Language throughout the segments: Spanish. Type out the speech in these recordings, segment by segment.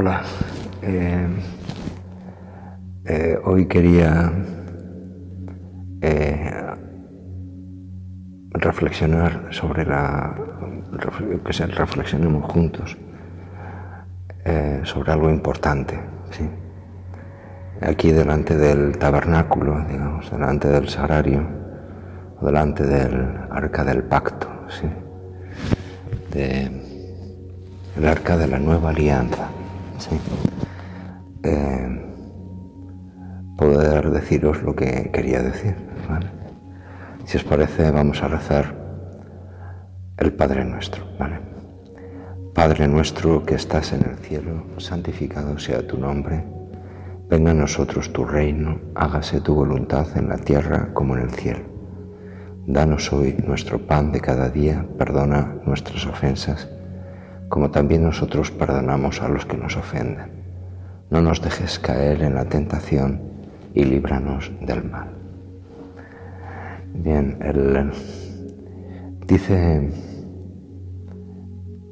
Hola. Eh, eh, hoy quería eh, reflexionar sobre la. que reflexionemos juntos sobre algo importante. ¿sí? Aquí delante del tabernáculo, digamos, delante del sagrario, delante del arca del pacto, ¿sí? de, el arca de la nueva alianza. ¿Sí? Eh, poder deciros lo que quería decir. Si os parece, vamos a rezar el Padre nuestro. Padre nuestro que estás en el cielo, santificado sea tu nombre. Venga a nosotros tu reino, hágase tu voluntad en la tierra como en el cielo. Danos hoy nuestro pan de cada día, perdona nuestras ofensas, como también nosotros perdonamos a los que nos ofenden no nos dejes caer en la tentación y líbranos del mal. Bien, dice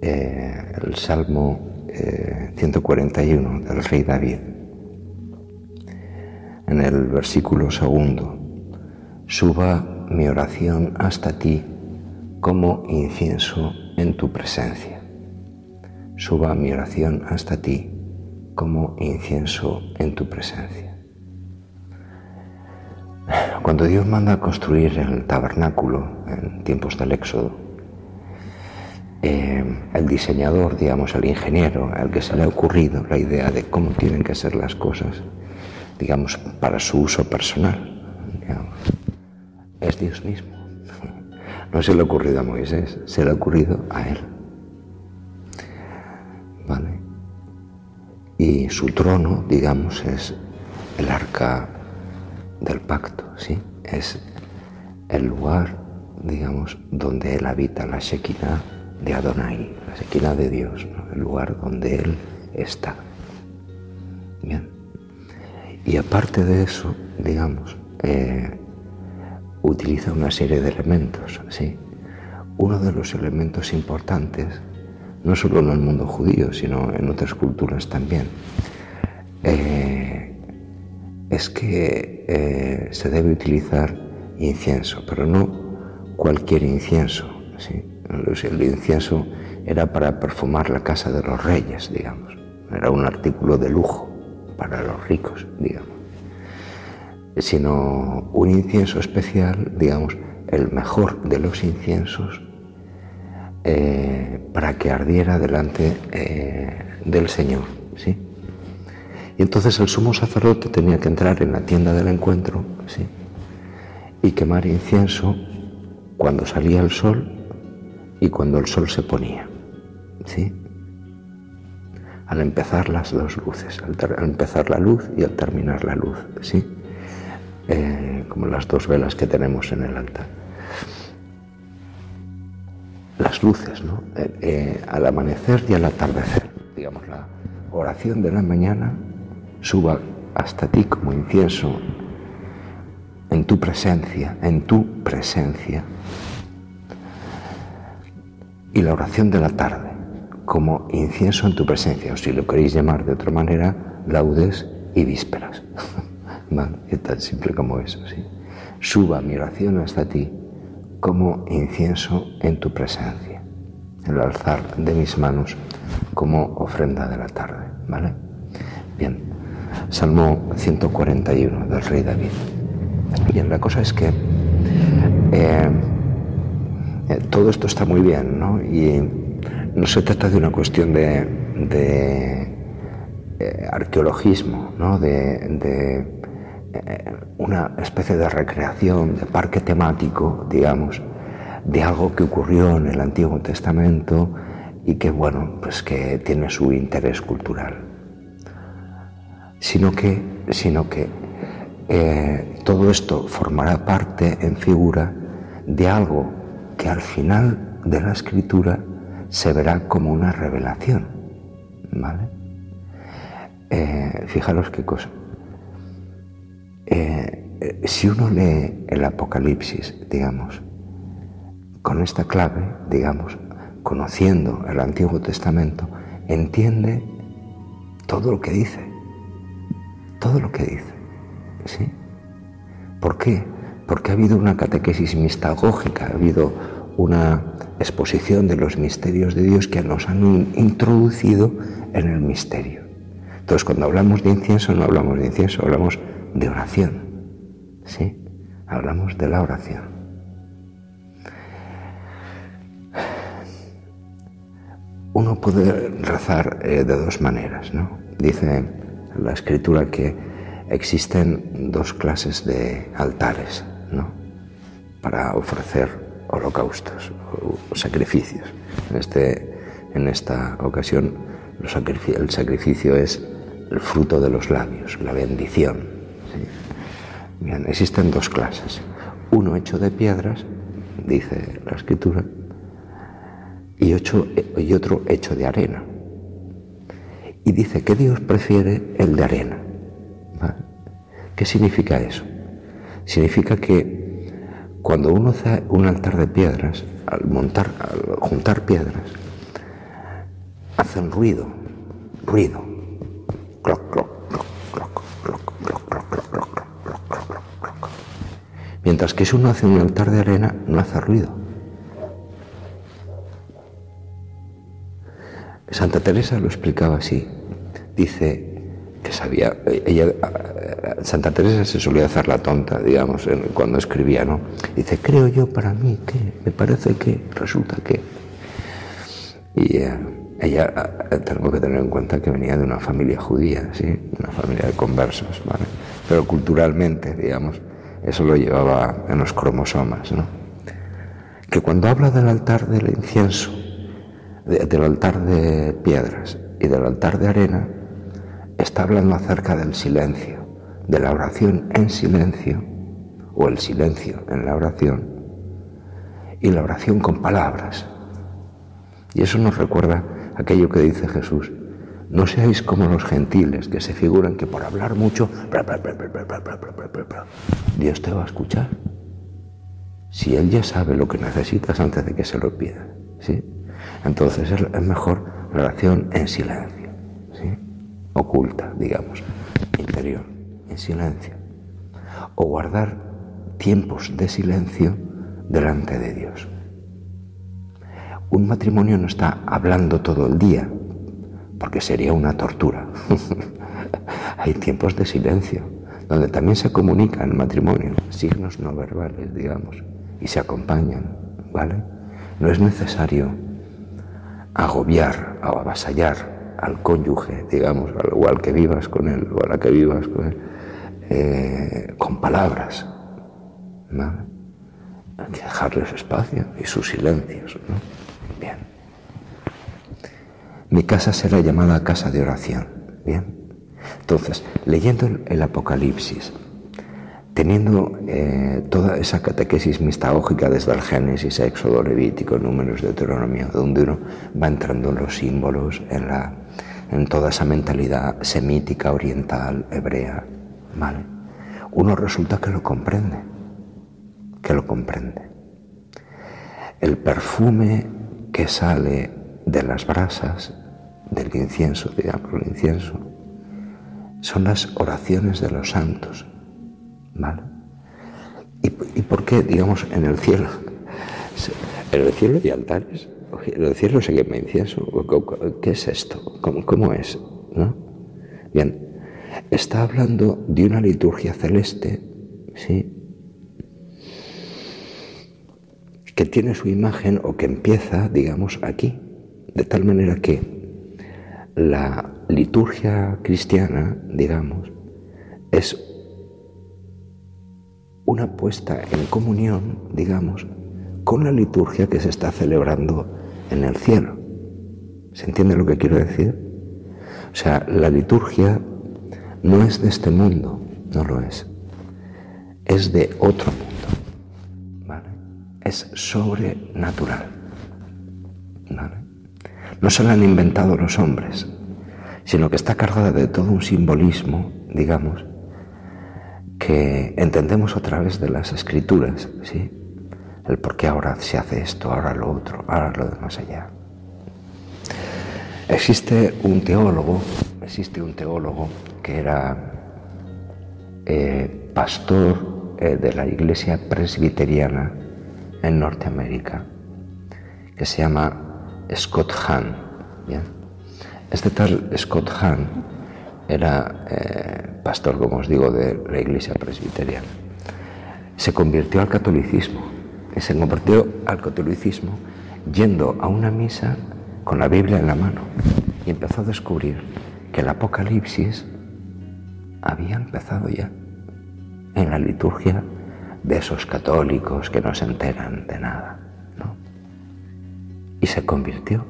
eh, el Salmo 141 eh, del rey David, en el versículo segundo, suba mi oración hasta ti como incienso en tu presencia. Suba mi oración hasta ti como incienso en tu presencia. Cuando Dios manda construir el tabernáculo en tiempos del Éxodo, eh, el diseñador, digamos, el ingeniero, al que se le ha ocurrido la idea de cómo tienen que ser las cosas, digamos, para su uso personal, es Dios mismo. No se le ha ocurrido a Moisés, se le ha ocurrido a él. Y su trono, digamos, es el arca del pacto, ¿sí? Es el lugar, digamos, donde él habita, la Shekinah de Adonai, la Shekinah de Dios, el lugar donde él está. Bien. Y aparte de eso, digamos, eh, utiliza una serie de elementos, ¿sí? Uno de los elementos importantes no solo en el mundo judío, sino en otras culturas también, eh, es que eh, se debe utilizar incienso, pero no cualquier incienso. El incienso era para perfumar la casa de los reyes, digamos. Era un artículo de lujo para los ricos, digamos. Sino un incienso especial, digamos, el mejor de los inciensos eh, para que ardiera delante eh, del Señor. ¿sí? Y entonces el sumo sacerdote tenía que entrar en la tienda del encuentro ¿sí? y quemar incienso cuando salía el sol y cuando el sol se ponía. ¿sí? Al empezar las dos luces, al, empezar la luz y al terminar la luz, ¿sí? Eh, como las dos velas que tenemos en el altar las luces, ¿no? Eh, eh, al amanecer y al atardecer. Digamos, la oración de la mañana suba hasta ti como incienso en tu presencia, en tu presencia. Y la oración de la tarde como incienso en tu presencia, o si lo queréis llamar de otra manera, laudes y vísperas. Es tan simple como eso, ¿sí? Suba mi oración hasta ti como incienso en tu presencia, el alzar de mis manos como ofrenda de la tarde. ¿Vale? Bien, Salmo 141 del rey David. Bien, la cosa es que eh, eh, todo esto está muy bien, ¿no? Y no se trata de una cuestión de, eh, arqueologismo, ¿no? de eh, una especie de recreación, de parque temático, digamos, de algo que ocurrió en el Antiguo Testamento y que, bueno, pues que tiene su interés cultural. Sino que, sino que eh, todo esto formará parte en figura de algo que al final de la escritura se verá como una revelación. ¿Vale? Eh, fijaros qué cosa. Eh, si uno lee el Apocalipsis, digamos, con esta clave, digamos, conociendo el Antiguo Testamento, entiende todo lo que dice, todo lo que dice, ¿sí? ¿Por qué? Porque ha habido una catequesis mistagógica, ha habido una exposición de los misterios de Dios que nos han introducido en el misterio. Entonces, cuando hablamos de incienso, no hablamos de incienso, hablamos de oración. ¿Sí? Hablamos de la oración. Uno puede rezar eh, de dos maneras, ¿no? Dice la escritura que existen dos clases de altares, ¿no? Para ofrecer holocaustos o sacrificios. En, este, en esta ocasión, el sacrificio es el fruto de los labios, la bendición. Bien, existen dos clases. Uno hecho de piedras, dice la escritura, y, otro hecho de arena. Y dice que Dios prefiere el de arena. ¿Qué significa eso? Significa que cuando uno hace un altar de piedras, al montar, al juntar piedras, hacen ruido, ruido, Mientras que si uno hace un altar de arena, no hace ruido. Santa Teresa lo explicaba así. Dice que sabía, ella, Santa Teresa se solía hacer la tonta, digamos, cuando escribía, ¿no? Dice, creo yo para mí que, me parece que, resulta que. Y eh, ella, eh, tengo que tener en cuenta que venía de una familia judía, ¿sí? Una familia de conversos, ¿vale? Pero culturalmente, digamos, eso lo llevaba en los cromosomas, ¿no? Que cuando habla del altar del incienso, del altar de piedras y del altar de arena, está hablando acerca del silencio, de la oración en silencio, o el silencio en la oración, y la oración con palabras. Y eso nos recuerda aquello que dice Jesús, no seáis como los gentiles que se figuran que por hablar mucho, Dios te va a escuchar. Si Él ya sabe lo que necesitas antes de que se lo pida, ¿sí? Entonces es mejor relación en silencio, ¿sí? Oculta, digamos, interior, en silencio. O guardar tiempos de silencio delante de Dios. Un matrimonio no está hablando todo el día, porque sería una tortura. Hay tiempos de silencio, donde también se comunica el matrimonio, signos no verbales, digamos, y se acompañan, ¿vale? No es necesario agobiar o avasallar al cónyuge, digamos, o al que vivas con él, o a la que vivas con él, eh, con palabras, ¿vale? Hay que dejarles espacio y sus silencios, ¿no? Bien. Mi casa será llamada casa de oración. Bien. Entonces, leyendo el Apocalipsis, teniendo eh, toda esa catequesis mistagógica desde el Génesis, Éxodo, Levítico, Números, Deuteronomio, donde uno va entrando en los símbolos, en, la, en toda esa mentalidad semítica, oriental, hebrea, ¿vale? Uno resulta que lo comprende, que lo comprende. El perfume que sale de las brasas del incienso, digamos, el incienso, son las oraciones de los santos. ¿Vale? ¿Y, por qué, digamos, en el cielo? En el cielo hay altares. En el cielo se quema incienso. ¿Qué es esto? ¿Cómo, cómo es? ¿No? Bien, está hablando de una liturgia celeste, ¿sí? Que tiene su imagen o que empieza, digamos, aquí. De tal manera que la liturgia cristiana, digamos, es una puesta en comunión, digamos, con la liturgia que se está celebrando en el cielo. ¿Se entiende lo que quiero decir? O sea, la liturgia no es de este mundo, no lo es. Es de otro mundo. ¿vale? Es sobrenatural. ¿vale? No se la han inventado los hombres, sino que está cargada de todo un simbolismo, digamos, que entendemos a través de las escrituras, ¿sí? El por qué ahora se hace esto, ahora lo otro, ahora lo de más allá. Existe un teólogo, existe un teólogo que era eh, pastor eh, de la iglesia presbiteriana en Norteamérica, que se llama Scott Hahn. Este tal Scott Hahn era eh, pastor, como os digo, de la iglesia presbiteriana. Se convirtió al catolicismo y se convirtió al catolicismo yendo a una misa con la Biblia en la mano y empezó a descubrir que el Apocalipsis había empezado ya en la liturgia de esos católicos que no se enteran de nada. Y se convirtió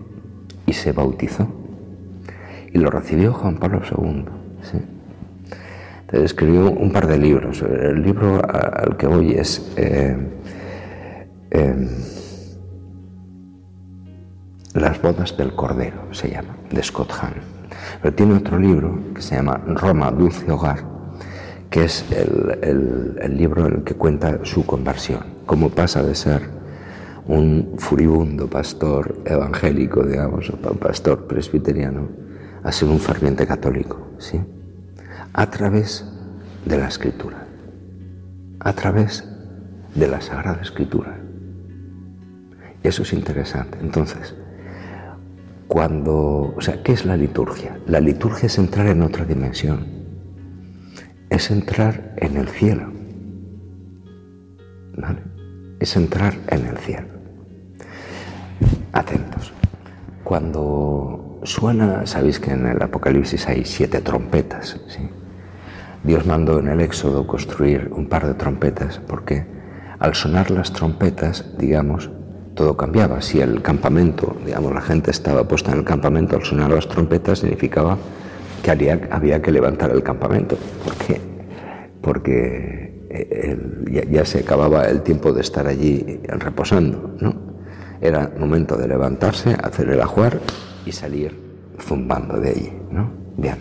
y se bautizó y lo recibió Juan Pablo II. Entonces escribió un par de libros. El libro al que voy es eh, eh, Las bodas del Cordero, se llama, de Scott Hahn. Pero tiene otro libro que se llama Roma, Dulce Hogar, que es el, libro en el que cuenta su conversión, cómo pasa de ser un furibundo pastor evangélico, digamos, o pastor presbiteriano, a ser un ferviente católico, ¿sí? A través de la escritura, a través de la Sagrada Escritura. Eso es interesante. Entonces, cuando, o sea, ¿qué es la liturgia? La liturgia es entrar en otra dimensión, es entrar en el cielo, ¿vale? Es entrar en el cielo. Atentos. Cuando suena, sabéis que en el Apocalipsis hay siete trompetas, ¿sí? Dios mandó en el Éxodo construir un par de trompetas porque al sonar las trompetas, digamos, todo cambiaba. Si el campamento, digamos, la gente estaba puesta en el campamento al sonar las trompetas, significaba que había, que levantar el campamento, porque, porque eh, ya, se acababa el tiempo de estar allí reposando, ¿no? Era momento de levantarse, hacer el ajuar y salir zumbando de allí, ¿no? Bien.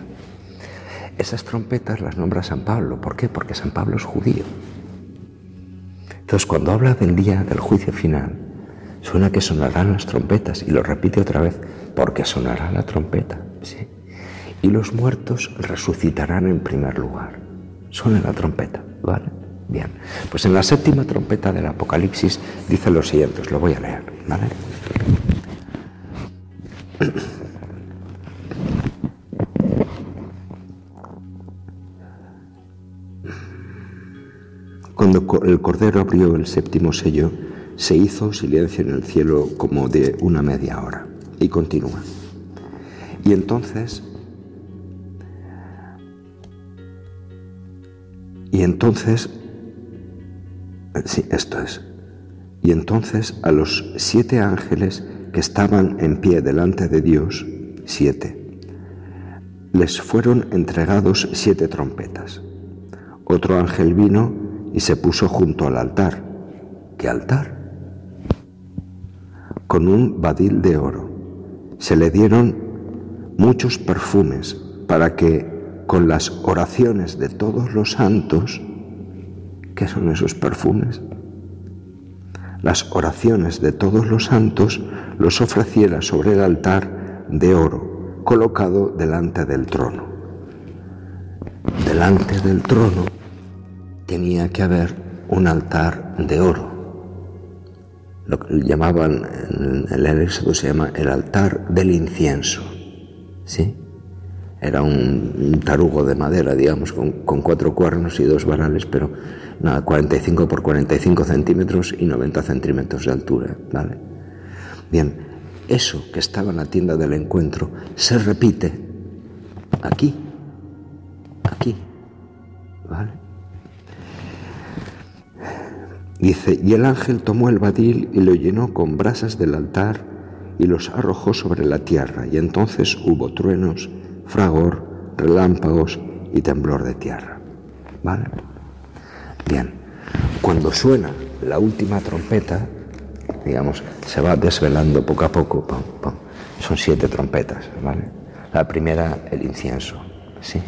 Esas trompetas las nombra San Pablo. ¿Por qué? Porque San Pablo es judío. Entonces, cuando habla del día del juicio final, Suena que sonarán las trompetas y lo repite otra vez, porque sonará la trompeta. ¿sí? Y los muertos resucitarán en primer lugar. Suena la trompeta, ¿vale? Bien, pues en la séptima trompeta del Apocalipsis dice lo siguiente, os lo voy a leer, ¿vale? Cuando el Cordero abrió el séptimo sello, se hizo silencio en el cielo como de una media hora. Y continúa. Y entonces, y entonces, sí, esto es, y entonces a los siete ángeles que estaban en pie delante de Dios, siete, les fueron entregados siete trompetas. Otro ángel vino y se puso junto al altar. ¿Qué altar? con un badil de oro. Se le dieron muchos perfumes para que con las oraciones de todos los santos, ¿qué son esos perfumes? Las oraciones de todos los santos los ofreciera sobre el altar de oro colocado delante del trono. Delante del trono tenía que haber un altar de oro lo que llamaban en el Éxodo se llama el altar del incienso. ¿Sí? Era un, tarugo de madera, digamos, con, cuatro cuernos y dos varales, pero nada, 45 por 45 centímetros y 90 centímetros de altura. ¿vale? Bien, eso que estaba en la tienda del encuentro se repite aquí, aquí. ¿Vale? Dice, y el ángel tomó el badil y lo llenó con brasas del altar y los arrojó sobre la tierra, y entonces hubo truenos, fragor, relámpagos y temblor de tierra. ¿Vale? Bien, cuando suena la última trompeta, digamos, se va desvelando poco a poco, son siete trompetas, ¿vale? La primera, el incienso, ¿sí?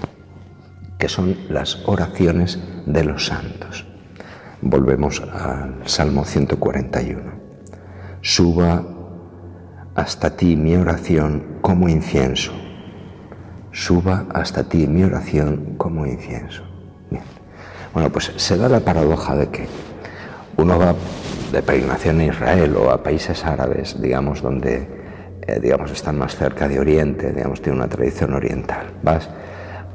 Que son las oraciones de los santos. Volvemos al Salmo 141. Suba hasta ti mi oración como incienso, suba hasta ti mi oración como incienso. Bueno, pues se da la paradoja de que uno va de peregrinación a Israel o a países árabes, digamos, donde eh, digamos, están más cerca de Oriente, digamos, tiene una tradición oriental. Vas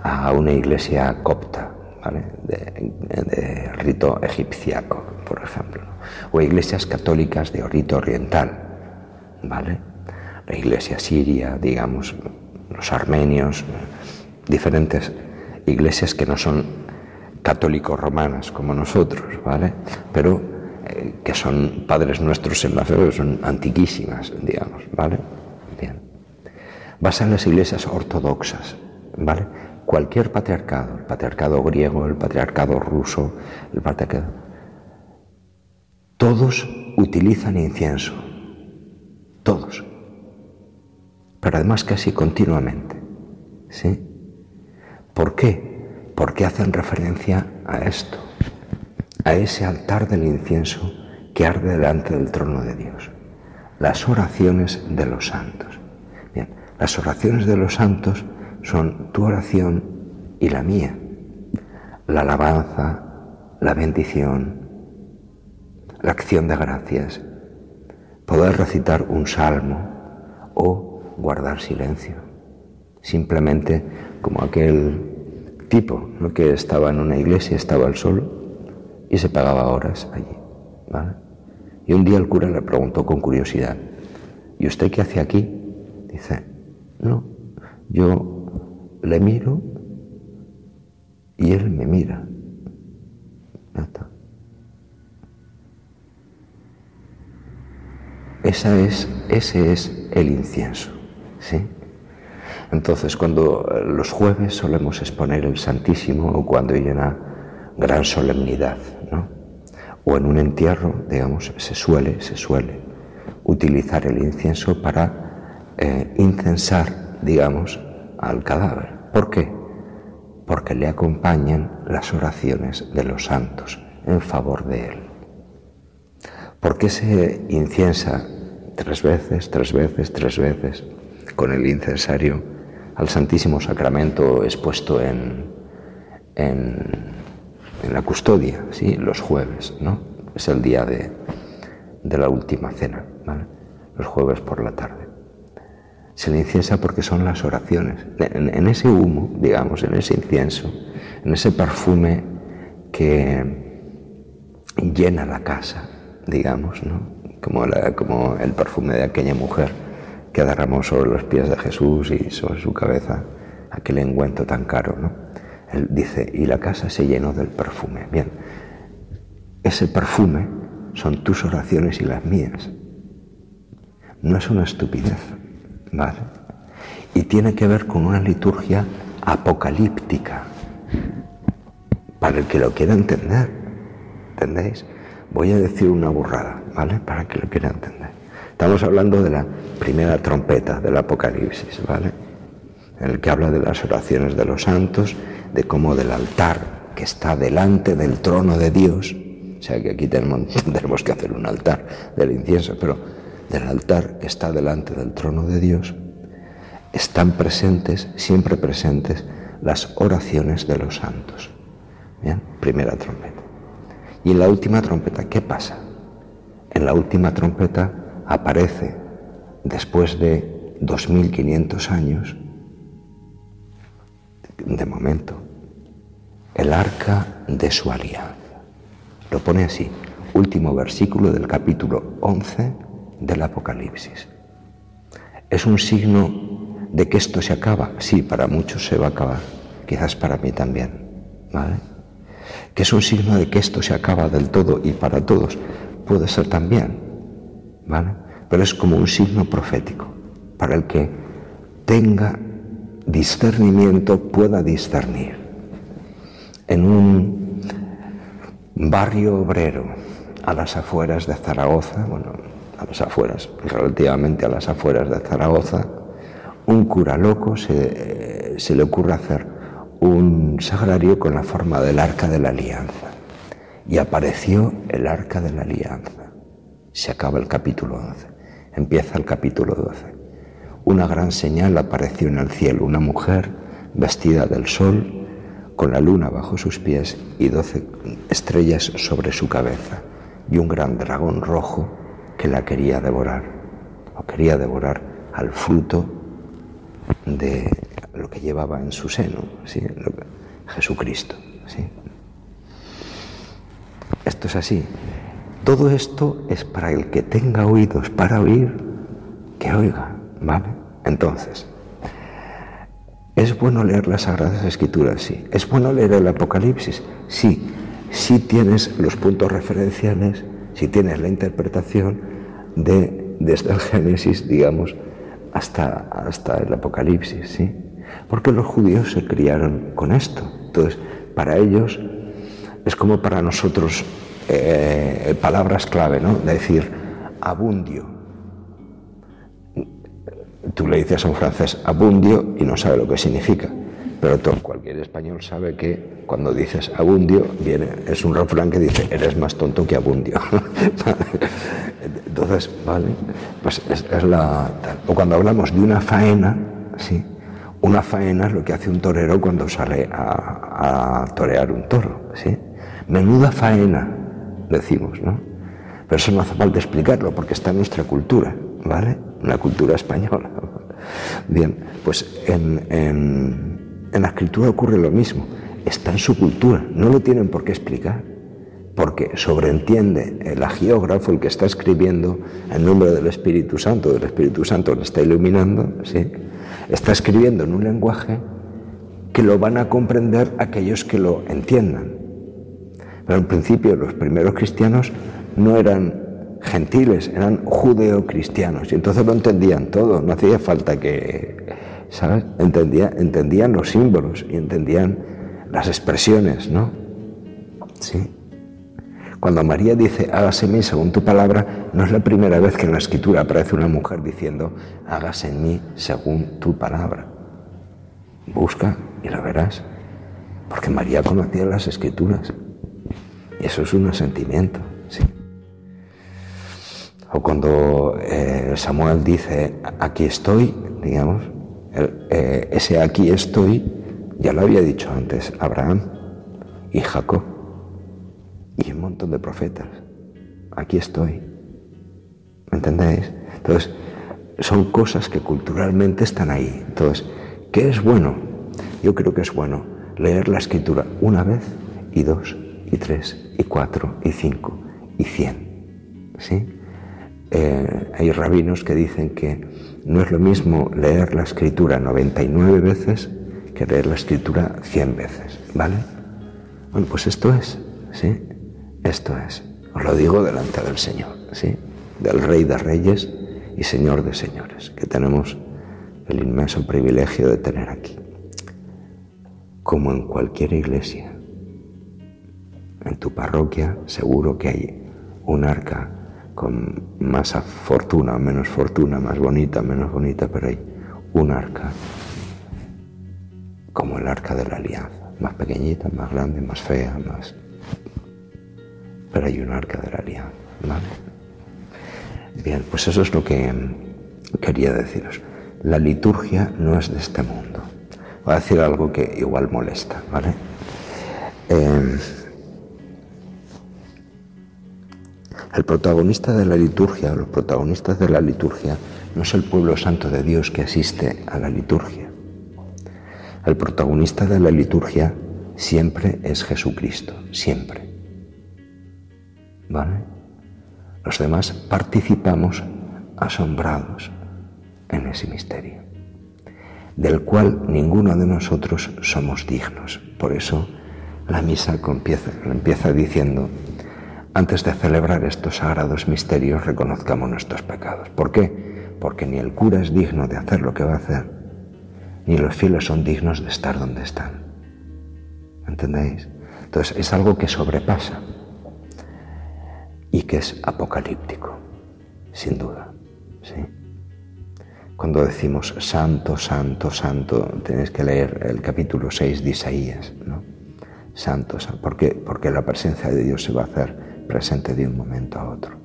a una iglesia copta, ¿vale? de, rito egipciaco, por ejemplo, o iglesias católicas de rito oriental, ¿vale? La iglesia siria, digamos, los armenios, diferentes iglesias que no son católicos romanas como nosotros, ¿vale? Pero eh, que son padres nuestros en la fe, son antiquísimas, digamos, ¿vale? Bien. Vas a las iglesias ortodoxas, ¿vale? Cualquier patriarcado, el patriarcado griego, el patriarcado ruso, el patriarcado, todos utilizan incienso, todos, pero además casi continuamente, ¿sí? ¿Por qué? Porque hacen referencia a esto, a ese altar del incienso que arde delante del trono de Dios. Las oraciones de los santos. Bien, las oraciones de los santos son tu oración y la mía. La alabanza, la bendición, la acción de gracias, poder recitar un salmo o guardar silencio. Simplemente como aquel tipo que estaba en una iglesia, estaba al solo y se pagaba horas allí. Y un día el cura le preguntó con curiosidad, ¿y usted qué hace aquí? Dice, no, yo le miro y él me mira. Esa es, ese es el incienso. ¿sí? Entonces, cuando los jueves solemos exponer el Santísimo o cuando hay una gran solemnidad, ¿no? O en un entierro, digamos, se suele, se suele utilizar el incienso para eh, incensar, digamos, al cadáver. ¿Por qué? Porque le acompañan las oraciones de los santos en favor de él. ¿Por qué se inciensa tres veces, tres veces, tres veces con el incensario al Santísimo Sacramento expuesto en, en en la custodia, ¿sí? los jueves, ¿no? Es el día de, la última cena, los jueves por la tarde. Se le inciensa porque son las oraciones. En, ese humo, digamos, en ese incienso, en ese perfume que llena la casa, digamos, ¿no? como, como el perfume de aquella mujer que derramó sobre los pies de Jesús y sobre su cabeza aquel engüento tan caro. ¿no? Él dice, y la casa se llenó del perfume. Bien, ese perfume son tus oraciones y las mías. No es una estupidez, ¿vale? Y tiene que ver con una liturgia apocalíptica, para el que lo quiera entender, ¿entendéis? Voy a decir una burrada, ¿vale? Para el que lo quiera entender. Estamos hablando de la primera trompeta del Apocalipsis, ¿vale? En el que habla de las oraciones de los santos de cómo del altar que está delante del trono de Dios, o sea que aquí tenemos, tenemos que hacer un altar del incienso, pero del altar que está delante del trono de Dios, están presentes, siempre presentes, las oraciones de los santos. Primera trompeta. Y en la última trompeta, ¿qué pasa? En la última trompeta aparece, después de 2500 años, de momento, el arca de su alianza. Lo pone así, último versículo del capítulo 11 del Apocalipsis. ¿Es un signo de que esto se acaba? Sí, para muchos se va a acabar, quizás para mí también, ¿vale? Que es un signo de que esto se acaba del todo y para todos, puede ser también, Pero es como un signo profético, para el que tenga discernimiento pueda discernir. En un barrio obrero a las afueras de Zaragoza, bueno, a las afueras, relativamente a las afueras de Zaragoza, un cura loco se, se le ocurre hacer un sagrario con la forma del arca de la alianza. Y apareció el arca de la alianza. Se acaba el capítulo 11. Empieza el capítulo 12 una gran señal apareció en el cielo, una mujer vestida del sol, con la luna bajo sus pies y doce estrellas sobre su cabeza, y un gran dragón rojo que la quería devorar, o quería devorar al fruto de lo que llevaba en su seno, ¿sí? Jesucristo. ¿sí? Esto es así. Todo esto es para el que tenga oídos para oír, que oiga, ¿vale? Entonces, ¿es bueno leer las Sagradas Escrituras? Sí. ¿Es bueno leer el Apocalipsis? Sí. Si tienes los puntos referenciales, si tienes la interpretación de, desde el Génesis, digamos, hasta, hasta el Apocalipsis, ¿sí? Porque los judíos se criaron con esto. Entonces, para ellos es como para nosotros eh, palabras clave, ¿no? De decir abundio. Tú le dices a un francés abundio y no sabe lo que significa. Pero todo, cualquier español sabe que cuando dices abundio, viene, es un refrán que dice, eres más tonto que abundio. Entonces, ¿vale? Pues es, la... O cuando hablamos de una faena, ¿sí? Una faena es lo que hace un torero cuando sale a, torear un toro, ¿sí? Menuda faena, decimos, ¿no? Pero eso no hace falta explicarlo porque está en nuestra cultura, ¿vale? Una cultura española. Bien, pues en, en, en la escritura ocurre lo mismo, está en su cultura, no lo tienen por qué explicar, porque sobreentiende el agiógrafo, el que está escribiendo en nombre del Espíritu Santo, el Espíritu Santo le está iluminando, ¿sí? está escribiendo en un lenguaje que lo van a comprender aquellos que lo entiendan. Pero en principio los primeros cristianos no eran gentiles, eran judeocristianos y entonces lo entendían todo, no hacía falta que, ¿sabes? entendían los símbolos y entendían las expresiones, ¿no? Sí. Cuando María dice, hágase en mí según tu palabra, no es la primera vez que en la escritura aparece una mujer diciendo, hágase en mí según tu palabra. Busca y lo verás. Porque María conocía las escrituras. Eso es un asentimiento. ¿sí? O cuando eh, Samuel dice, aquí estoy, digamos, eh, ese aquí estoy, ya lo había dicho antes Abraham y Jacob y un montón de profetas. Aquí estoy. ¿Me entendéis? Entonces, son cosas que culturalmente están ahí. Entonces, ¿qué es bueno? Yo creo que es bueno leer la escritura una vez y dos y tres y cuatro y cinco y cien. ¿Sí? Eh, hay rabinos que dicen que no es lo mismo leer la escritura 99 veces que leer la escritura 100 veces. ¿Vale? Bueno, pues esto es, ¿sí? Esto es, os lo digo delante del Señor, ¿sí? del Rey de Reyes y Señor de Señores, que tenemos el inmenso privilegio de tener aquí. Como en cualquier iglesia, en tu parroquia seguro que hay un arca con más fortuna, menos fortuna, más bonita, menos bonita, pero hay un arca como el arca de la alianza, más pequeñita, más grande, más fea, más pero hay un arca de la alianza. ¿vale? Bien, pues eso es lo que quería deciros. La liturgia no es de este mundo. Voy a decir algo que igual molesta, ¿vale? Em, el protagonista de la liturgia, los protagonistas de la liturgia, no es el pueblo santo de Dios que asiste a la liturgia. El protagonista de la liturgia siempre es Jesucristo, siempre. ¿Vale? Los demás participamos asombrados en ese misterio, del cual ninguno de nosotros somos dignos. Por eso la misa empieza, empieza diciendo, antes de celebrar estos sagrados misterios, reconozcamos nuestros pecados. ¿Por qué? Porque ni el cura es digno de hacer lo que va a hacer, ni los fieles son dignos de estar donde están. ¿Entendéis? Entonces es algo que sobrepasa y que es apocalíptico, sin duda. ¿sí? Cuando decimos santo, santo, santo, tenéis que leer el capítulo 6 de Isaías, ¿no? Santo, santo. ¿Por qué? Porque la presencia de Dios se va a hacer presente de un momento a otro.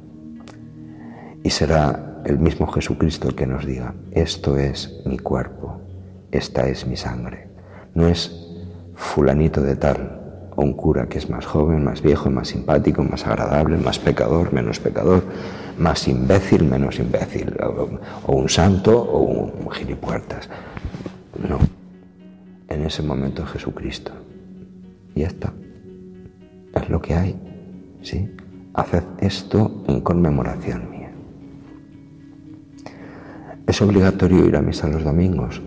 Y será el mismo Jesucristo el que nos diga, esto es mi cuerpo, esta es mi sangre. No es fulanito de tal, o un cura que es más joven, más viejo, más simpático, más agradable, más pecador, menos pecador, más imbécil, menos imbécil, o, un santo o un gilipuertas. No. En ese momento Jesucristo. Y ya está. Es lo que hay. ¿Sí? Haced esto en conmemoración mía. ¿Es obligatorio ir a misa los domingos?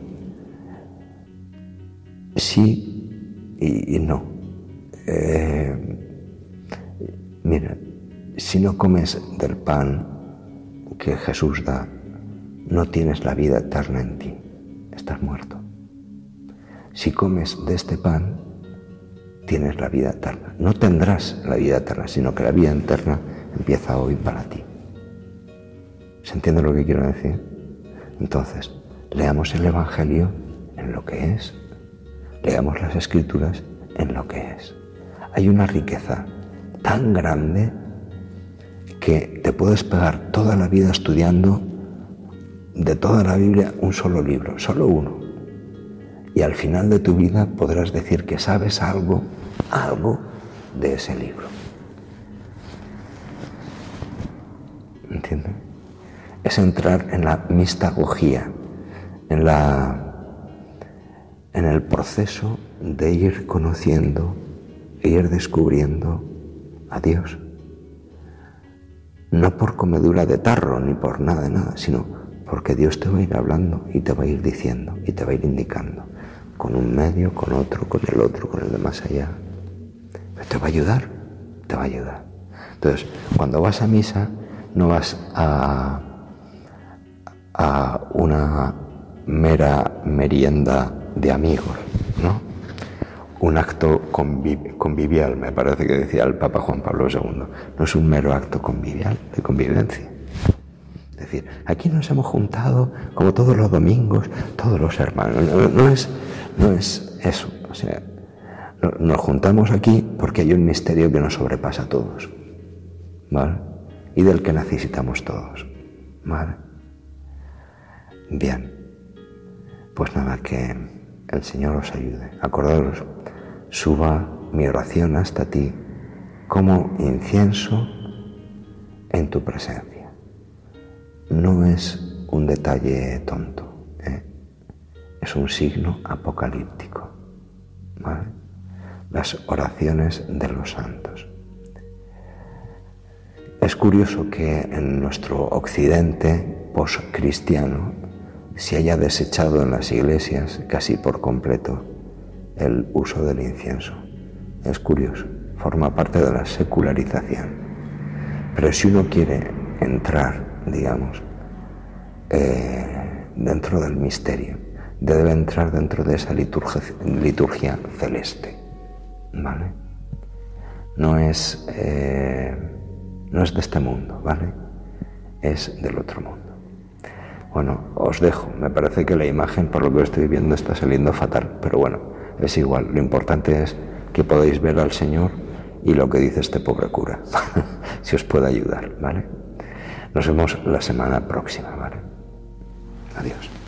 Sí y, no. Eh, mira, si no comes del pan que Jesús da, no tienes la vida eterna en ti, estás muerto. Si comes de este pan, tienes la vida eterna. No tendrás la vida eterna, sino que la vida eterna empieza hoy para ti. ¿Se entiende lo que quiero decir? Entonces, leamos el Evangelio en lo que es, leamos las Escrituras en lo que es. Hay una riqueza tan grande que te puedes pegar toda la vida estudiando de toda la Biblia un solo libro, solo uno. Y al final de tu vida podrás decir que sabes algo, algo de ese libro. ¿Entiendes? Es entrar en la mistagogía, en, la, en el proceso de ir conociendo ir descubriendo a Dios. No por comedura de tarro ni por nada de nada, sino porque Dios te va a ir hablando y te va a ir diciendo y te va a ir indicando, con un medio, con otro, con el otro, con el de más allá. te va a ayudar, te va a ayudar. Entonces, cuando vas a misa, no vas a, a una mera merienda de amigos, ¿no? Un acto convivial, me parece que decía el Papa Juan Pablo II. No es un mero acto convivial, de convivencia decir, aquí nos hemos juntado como todos los domingos, todos los hermanos. No, es, no es eso. O sea, nos juntamos aquí porque hay un misterio que nos sobrepasa a todos. ¿Vale? Y del que necesitamos todos. ¿Vale? Bien. Pues nada, que el Señor os ayude. Acordaros, suba mi oración hasta ti como incienso en tu presencia no es un detalle tonto, ¿eh? es un signo apocalíptico. Las oraciones de los santos. Es curioso que en nuestro occidente post-cristiano se haya desechado en las iglesias casi por completo el uso del incienso. Es curioso, forma parte de la secularización. Pero si uno quiere entrar digamos, eh, dentro del misterio, debe entrar dentro de esa liturgia, celeste, ¿vale? No es, eh, no es de este mundo, ¿vale? Es del otro mundo. Bueno, os dejo. Me parece que la imagen, por lo que estoy viendo, está saliendo fatal, pero bueno, es igual. Lo importante es que podáis ver al Señor y lo que dice este pobre cura, si os puede ayudar, ¿vale? Nos vemos la semana próxima. Adiós.